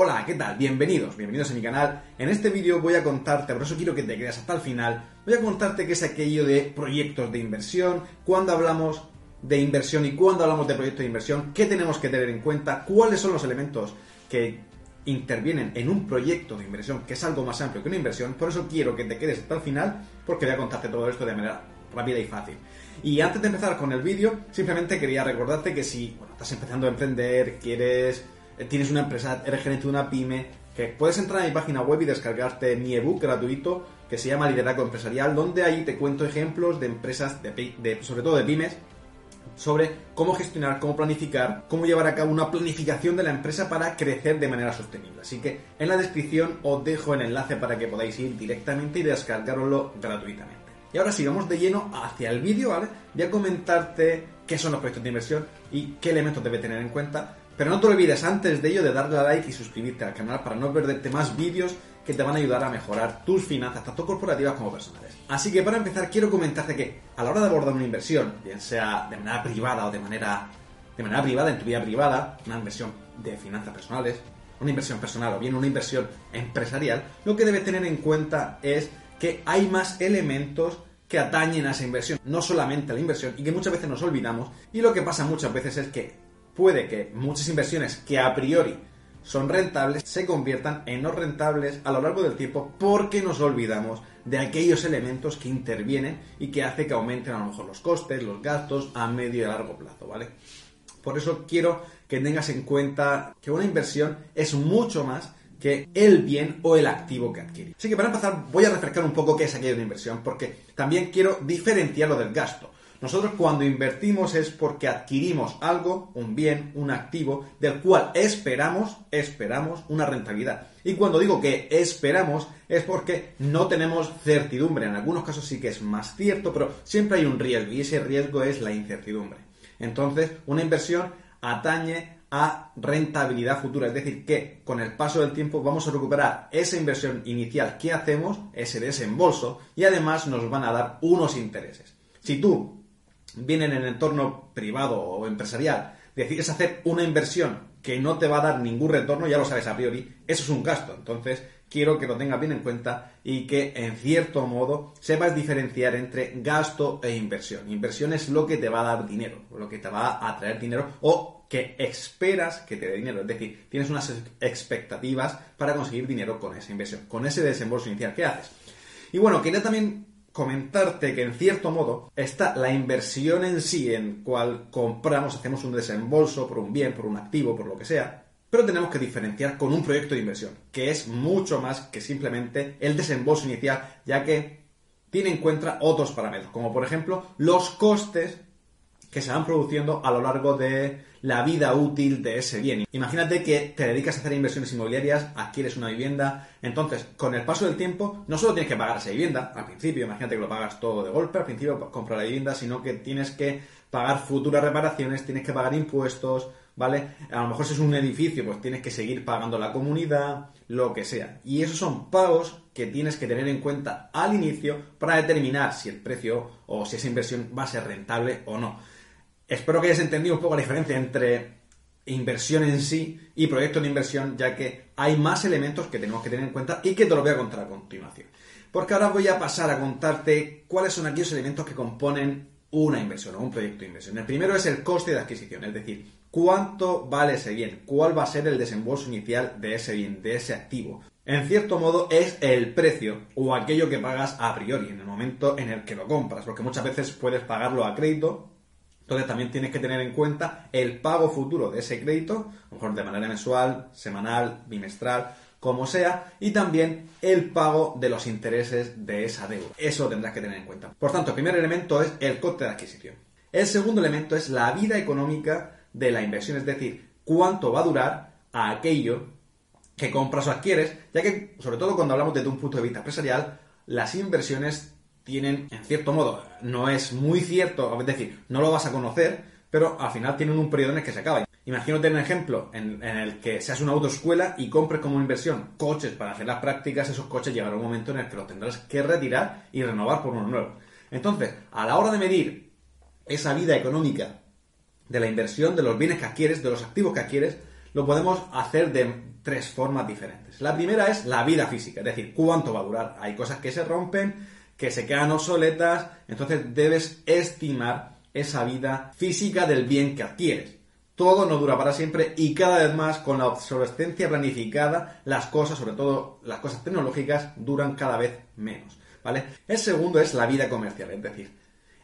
Hola, ¿qué tal? Bienvenidos, bienvenidos a mi canal. En este vídeo voy a contarte, por eso quiero que te quedes hasta el final, voy a contarte qué es aquello de proyectos de inversión, cuándo hablamos de inversión y cuándo hablamos de proyectos de inversión, qué tenemos que tener en cuenta, cuáles son los elementos que intervienen en un proyecto de inversión, que es algo más amplio que una inversión, por eso quiero que te quedes hasta el final, porque voy a contarte todo esto de manera rápida y fácil. Y antes de empezar con el vídeo, simplemente quería recordarte que si estás empezando a emprender, quieres tienes una empresa, eres gerente de una pyme, que puedes entrar a mi página web y descargarte mi ebook gratuito que se llama Liderazgo Empresarial, donde ahí te cuento ejemplos de empresas, de, sobre todo de pymes, sobre cómo gestionar, cómo planificar, cómo llevar a cabo una planificación de la empresa para crecer de manera sostenible. Así que en la descripción os dejo el enlace para que podáis ir directamente y descargarlo gratuitamente. Y ahora sí, vamos de lleno hacia el vídeo, ¿vale? Voy a comentarte qué son los proyectos de inversión y qué elementos debe tener en cuenta pero no te olvides antes de ello de darle a like y suscribirte al canal para no perderte más vídeos que te van a ayudar a mejorar tus finanzas, tanto corporativas como personales. Así que para empezar quiero comentarte que a la hora de abordar una inversión, bien sea de manera privada o de manera, de manera privada, en tu vida privada, una inversión de finanzas personales, una inversión personal o bien una inversión empresarial, lo que debes tener en cuenta es que hay más elementos que atañen a esa inversión, no solamente a la inversión, y que muchas veces nos olvidamos, y lo que pasa muchas veces es que puede que muchas inversiones que a priori son rentables se conviertan en no rentables a lo largo del tiempo porque nos olvidamos de aquellos elementos que intervienen y que hace que aumenten a lo mejor los costes, los gastos a medio y largo plazo, ¿vale? Por eso quiero que tengas en cuenta que una inversión es mucho más que el bien o el activo que adquiere. Así que para empezar voy a refrescar un poco qué es aquello de inversión porque también quiero diferenciarlo del gasto. Nosotros cuando invertimos es porque adquirimos algo, un bien, un activo, del cual esperamos, esperamos una rentabilidad. Y cuando digo que esperamos es porque no tenemos certidumbre. En algunos casos sí que es más cierto, pero siempre hay un riesgo y ese riesgo es la incertidumbre. Entonces, una inversión atañe a rentabilidad futura, es decir, que con el paso del tiempo vamos a recuperar esa inversión inicial que hacemos, ese desembolso, y además nos van a dar unos intereses. Si tú vienen en el entorno privado o empresarial, decides hacer una inversión que no te va a dar ningún retorno, ya lo sabes a priori, eso es un gasto. Entonces, quiero que lo tengas bien en cuenta y que, en cierto modo, sepas diferenciar entre gasto e inversión. Inversión es lo que te va a dar dinero, lo que te va a traer dinero o que esperas que te dé dinero. Es decir, tienes unas expectativas para conseguir dinero con esa inversión, con ese desembolso inicial que haces. Y bueno, quería también comentarte que en cierto modo está la inversión en sí, en cual compramos, hacemos un desembolso por un bien, por un activo, por lo que sea, pero tenemos que diferenciar con un proyecto de inversión, que es mucho más que simplemente el desembolso inicial, ya que tiene en cuenta otros parámetros, como por ejemplo los costes que se van produciendo a lo largo de la vida útil de ese bien. Imagínate que te dedicas a hacer inversiones inmobiliarias, adquieres una vivienda, entonces con el paso del tiempo no solo tienes que pagar esa vivienda al principio, imagínate que lo pagas todo de golpe, al principio comprar la vivienda, sino que tienes que pagar futuras reparaciones, tienes que pagar impuestos, ¿vale? A lo mejor si es un edificio, pues tienes que seguir pagando la comunidad, lo que sea. Y esos son pagos que tienes que tener en cuenta al inicio para determinar si el precio o si esa inversión va a ser rentable o no. Espero que hayas entendido un poco la diferencia entre inversión en sí y proyecto de inversión, ya que hay más elementos que tenemos que tener en cuenta y que te lo voy a contar a continuación. Porque ahora voy a pasar a contarte cuáles son aquellos elementos que componen una inversión o un proyecto de inversión. El primero es el coste de adquisición, es decir, cuánto vale ese bien, cuál va a ser el desembolso inicial de ese bien, de ese activo. En cierto modo es el precio o aquello que pagas a priori en el momento en el que lo compras, porque muchas veces puedes pagarlo a crédito entonces también tienes que tener en cuenta el pago futuro de ese crédito, a lo mejor de manera mensual, semanal, bimestral, como sea, y también el pago de los intereses de esa deuda. Eso tendrás que tener en cuenta. Por tanto, el primer elemento es el coste de adquisición. El segundo elemento es la vida económica de la inversión, es decir, cuánto va a durar a aquello que compras o adquieres, ya que, sobre todo cuando hablamos desde un punto de vista empresarial, las inversiones tienen, en cierto modo, no es muy cierto, es decir, no lo vas a conocer, pero al final tienen un periodo en el que se acaba. Imagínate un ejemplo en, el que seas una autoescuela y compres como inversión coches para hacer las prácticas, esos coches llegará un momento en el que los tendrás que retirar y renovar por unos nuevos. Entonces, a la hora de medir esa vida económica de la inversión, de los bienes que adquieres, de los activos que adquieres, lo podemos hacer de tres formas diferentes. La primera es la vida física, es decir, cuánto va a durar. Hay cosas que se rompen, que se quedan obsoletas, entonces debes estimar esa vida física del bien que adquieres. Todo no dura para siempre y cada vez más con la obsolescencia planificada, las cosas, sobre todo las cosas tecnológicas, duran cada vez menos. ¿Vale? El segundo es la vida comercial, es decir,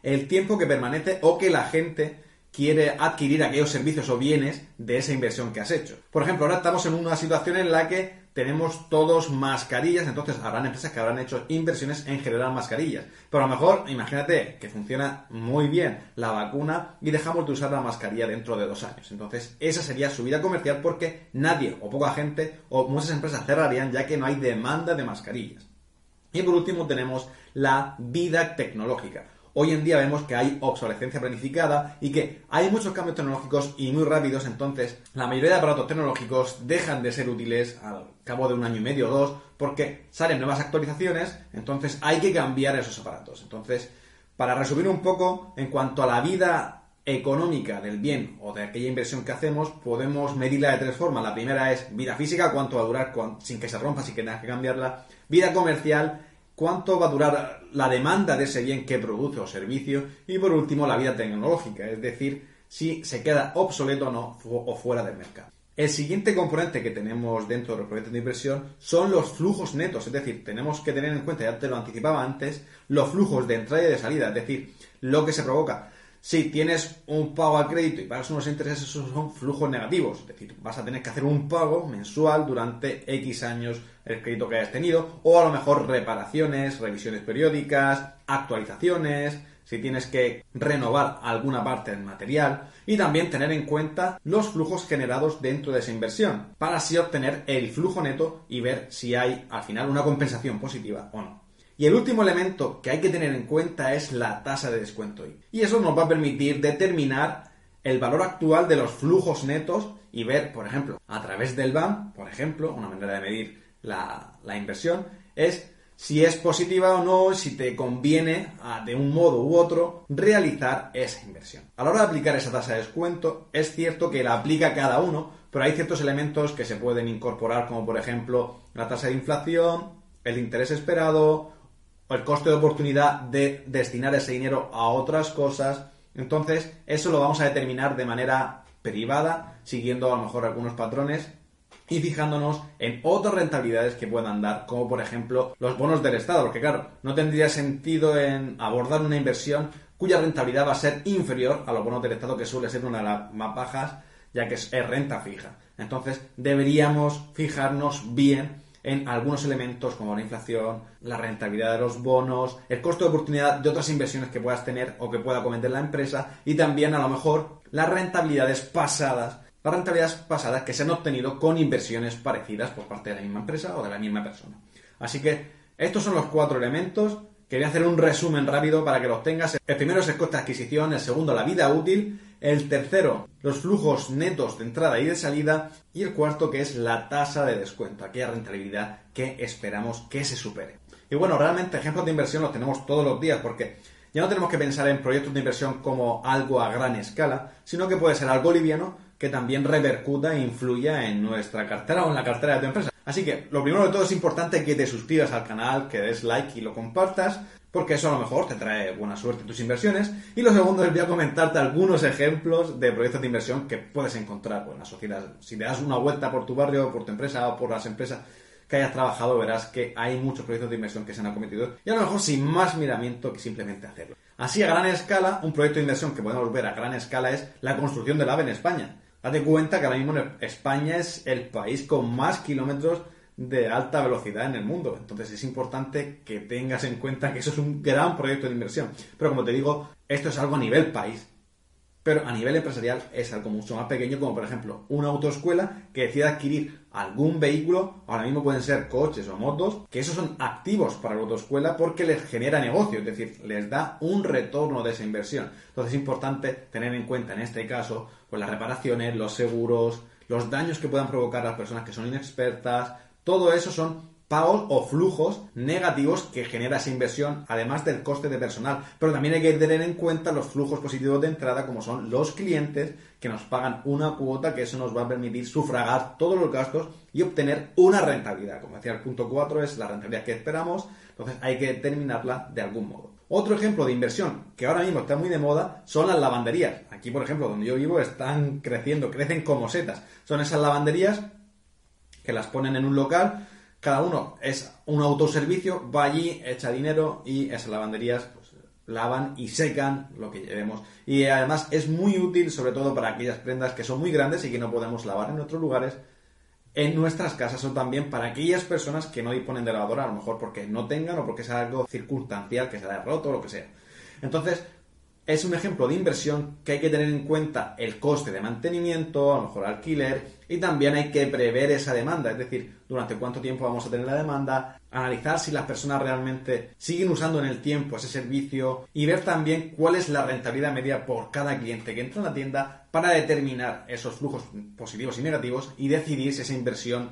el tiempo que permanece o que la gente quiere adquirir aquellos servicios o bienes de esa inversión que has hecho. Por ejemplo, ahora estamos en una situación en la que tenemos todos mascarillas, entonces habrán empresas que habrán hecho inversiones en generar mascarillas. Pero a lo mejor, imagínate que funciona muy bien la vacuna y dejamos de usar la mascarilla dentro de dos años. Entonces, esa sería su vida comercial porque nadie o poca gente o muchas empresas cerrarían ya que no hay demanda de mascarillas. Y por último tenemos la vida tecnológica hoy en día vemos que hay obsolescencia planificada y que hay muchos cambios tecnológicos y muy rápidos, entonces la mayoría de aparatos tecnológicos dejan de ser útiles al cabo de un año y medio o dos porque salen nuevas actualizaciones, entonces hay que cambiar esos aparatos. Entonces, para resumir un poco, en cuanto a la vida económica del bien o de aquella inversión que hacemos, podemos medirla de tres formas. La primera es vida física, cuánto va a durar sin que se rompa, sin que tengas que cambiarla. Vida comercial cuánto va a durar la demanda de ese bien que produce o servicio y por último la vida tecnológica, es decir, si se queda obsoleto o no o fuera del mercado. El siguiente componente que tenemos dentro de los proyectos de inversión son los flujos netos, es decir, tenemos que tener en cuenta, ya te lo anticipaba antes, los flujos de entrada y de salida, es decir, lo que se provoca. Si tienes un pago al crédito y pagas unos intereses, esos son flujos negativos. Es decir, vas a tener que hacer un pago mensual durante X años el crédito que hayas tenido, o a lo mejor reparaciones, revisiones periódicas, actualizaciones, si tienes que renovar alguna parte del material y también tener en cuenta los flujos generados dentro de esa inversión para así obtener el flujo neto y ver si hay al final una compensación positiva o no. Y el último elemento que hay que tener en cuenta es la tasa de descuento. Y eso nos va a permitir determinar el valor actual de los flujos netos y ver, por ejemplo, a través del BAM, por ejemplo, una manera de medir la, inversión, es si es positiva o no, si te conviene de un modo u otro realizar esa inversión. A la hora de aplicar esa tasa de descuento, es cierto que la aplica cada uno, pero hay ciertos elementos que se pueden incorporar, como por ejemplo la tasa de inflación, el interés esperado, el coste de oportunidad de destinar ese dinero a otras cosas. Entonces, eso lo vamos a determinar de manera privada, siguiendo a lo mejor algunos patrones y fijándonos en otras rentabilidades que puedan dar, como por ejemplo los bonos del Estado, porque claro, no tendría sentido en abordar una inversión cuya rentabilidad va a ser inferior a los bonos del Estado, que suele ser una de las más bajas, ya que es renta fija. Entonces, deberíamos fijarnos bien en algunos elementos como la inflación, la rentabilidad de los bonos, el costo de oportunidad de otras inversiones que puedas tener o que pueda cometer la empresa y también a lo mejor las rentabilidades pasadas, las rentabilidades pasadas que se han obtenido con inversiones parecidas por parte de la misma empresa o de la misma persona. Así que estos son los cuatro elementos Quería hacer un resumen rápido para que los tengas. El primero es el coste de adquisición, el segundo la vida útil, el tercero los flujos netos de entrada y de salida y el cuarto que es la tasa de descuento, aquella rentabilidad que esperamos que se supere. Y bueno, realmente ejemplos de inversión los tenemos todos los días porque ya no tenemos que pensar en proyectos de inversión como algo a gran escala, sino que puede ser algo liviano que también repercuta e influya en nuestra cartera o en la cartera de tu empresa. Así que lo primero de todo es importante que te suscribas al canal, que des like y lo compartas, porque eso a lo mejor te trae buena suerte en tus inversiones. Y lo segundo es voy a comentarte algunos ejemplos de proyectos de inversión que puedes encontrar en la sociedad. Si te das una vuelta por tu barrio, por tu empresa o por las empresas que hayas trabajado, verás que hay muchos proyectos de inversión que se han acometido y a lo mejor sin más miramiento que simplemente hacerlo. Así, a gran escala, un proyecto de inversión que podemos ver a gran escala es la construcción del AVE en España. Date cuenta que ahora mismo España es el país con más kilómetros de alta velocidad en el mundo. Entonces es importante que tengas en cuenta que eso es un gran proyecto de inversión. Pero como te digo, esto es algo a nivel país. Pero a nivel empresarial es algo mucho más pequeño, como por ejemplo una autoescuela que decida adquirir algún vehículo, ahora mismo pueden ser coches o motos, que esos son activos para la autoescuela porque les genera negocio, es decir, les da un retorno de esa inversión. Entonces es importante tener en cuenta en este caso pues las reparaciones, los seguros, los daños que puedan provocar las personas que son inexpertas, todo eso son pagos o flujos negativos que genera esa inversión, además del coste de personal. Pero también hay que tener en cuenta los flujos positivos de entrada, como son los clientes que nos pagan una cuota, que eso nos va a permitir sufragar todos los gastos y obtener una rentabilidad. Como decía el punto 4, es la rentabilidad que esperamos, entonces hay que terminarla de algún modo. Otro ejemplo de inversión que ahora mismo está muy de moda son las lavanderías. Aquí, por ejemplo, donde yo vivo, están creciendo, crecen como setas. Son esas lavanderías que las ponen en un local cada uno es un autoservicio, va allí, echa dinero y esas lavanderías pues, lavan y secan lo que llevemos. Y además es muy útil, sobre todo para aquellas prendas que son muy grandes y que no podemos lavar en otros lugares, en nuestras casas o también para aquellas personas que no disponen de lavadora, a lo mejor porque no tengan o porque es algo circunstancial, que se haya roto o lo que sea. Entonces, es un ejemplo de inversión que hay que tener en cuenta el coste de mantenimiento, a lo mejor alquiler, y también hay que prever esa demanda, es decir, durante cuánto tiempo vamos a tener la demanda, analizar si las personas realmente siguen usando en el tiempo ese servicio y ver también cuál es la rentabilidad media por cada cliente que entra en la tienda para determinar esos flujos positivos y negativos y decidir si esa inversión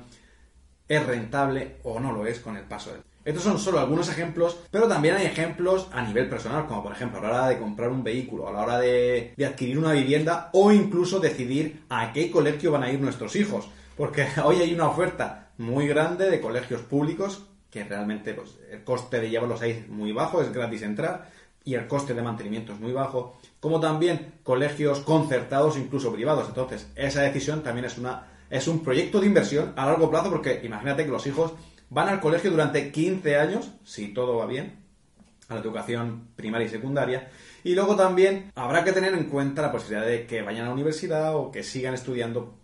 es rentable o no lo es con el paso del tiempo. Estos son solo algunos ejemplos, pero también hay ejemplos a nivel personal, como por ejemplo a la hora de comprar un vehículo, a la hora de, adquirir una vivienda o incluso decidir a qué colegio van a ir nuestros hijos. Porque hoy hay una oferta muy grande de colegios públicos que realmente pues, el coste de llevarlos ahí es muy bajo, es gratis entrar y el coste de mantenimiento es muy bajo, como también colegios concertados, incluso privados. Entonces, esa decisión también es una es un proyecto de inversión a largo plazo porque imagínate que los hijos Van al colegio durante 15 años, si todo va bien, a la educación primaria y secundaria. Y luego también habrá que tener en cuenta la posibilidad de que vayan a la universidad o que sigan estudiando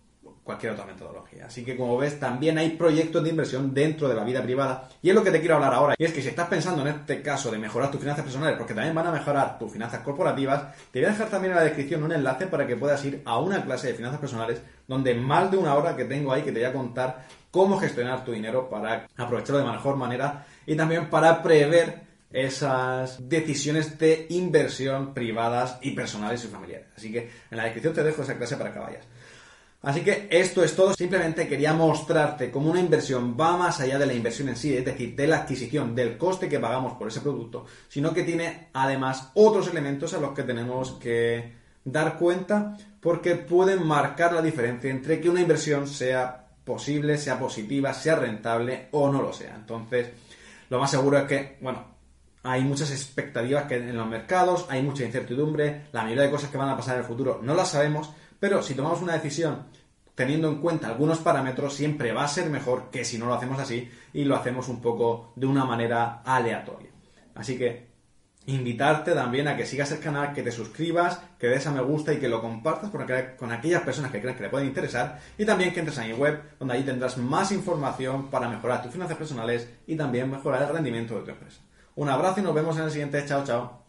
cualquier otra metodología. Así que como ves, también hay proyectos de inversión dentro de la vida privada. Y es lo que te quiero hablar ahora. Y es que si estás pensando en este caso de mejorar tus finanzas personales, porque también van a mejorar tus finanzas corporativas, te voy a dejar también en la descripción un enlace para que puedas ir a una clase de finanzas personales donde más de una hora que tengo ahí que te voy a contar cómo gestionar tu dinero para aprovecharlo de mejor manera y también para prever esas decisiones de inversión privadas y personales y familiares. Así que en la descripción te dejo esa clase para que vayas. Así que esto es todo. Simplemente quería mostrarte cómo una inversión va más allá de la inversión en sí, es decir, de la adquisición, del coste que pagamos por ese producto, sino que tiene además otros elementos a los que tenemos que dar cuenta porque pueden marcar la diferencia entre que una inversión sea posible, sea positiva, sea rentable o no lo sea. Entonces, lo más seguro es que, bueno, hay muchas expectativas en los mercados, hay mucha incertidumbre, la mayoría de cosas que van a pasar en el futuro no las sabemos, pero si tomamos una decisión teniendo en cuenta algunos parámetros, siempre va a ser mejor que si no lo hacemos así y lo hacemos un poco de una manera aleatoria. Así que invitarte también a que sigas el canal, que te suscribas, que des a me gusta y que lo compartas con, aquellas personas que crean que le pueden interesar y también que entres a mi web donde ahí tendrás más información para mejorar tus finanzas personales y también mejorar el rendimiento de tu empresa. Un abrazo y nos vemos en el siguiente. Chao, chao.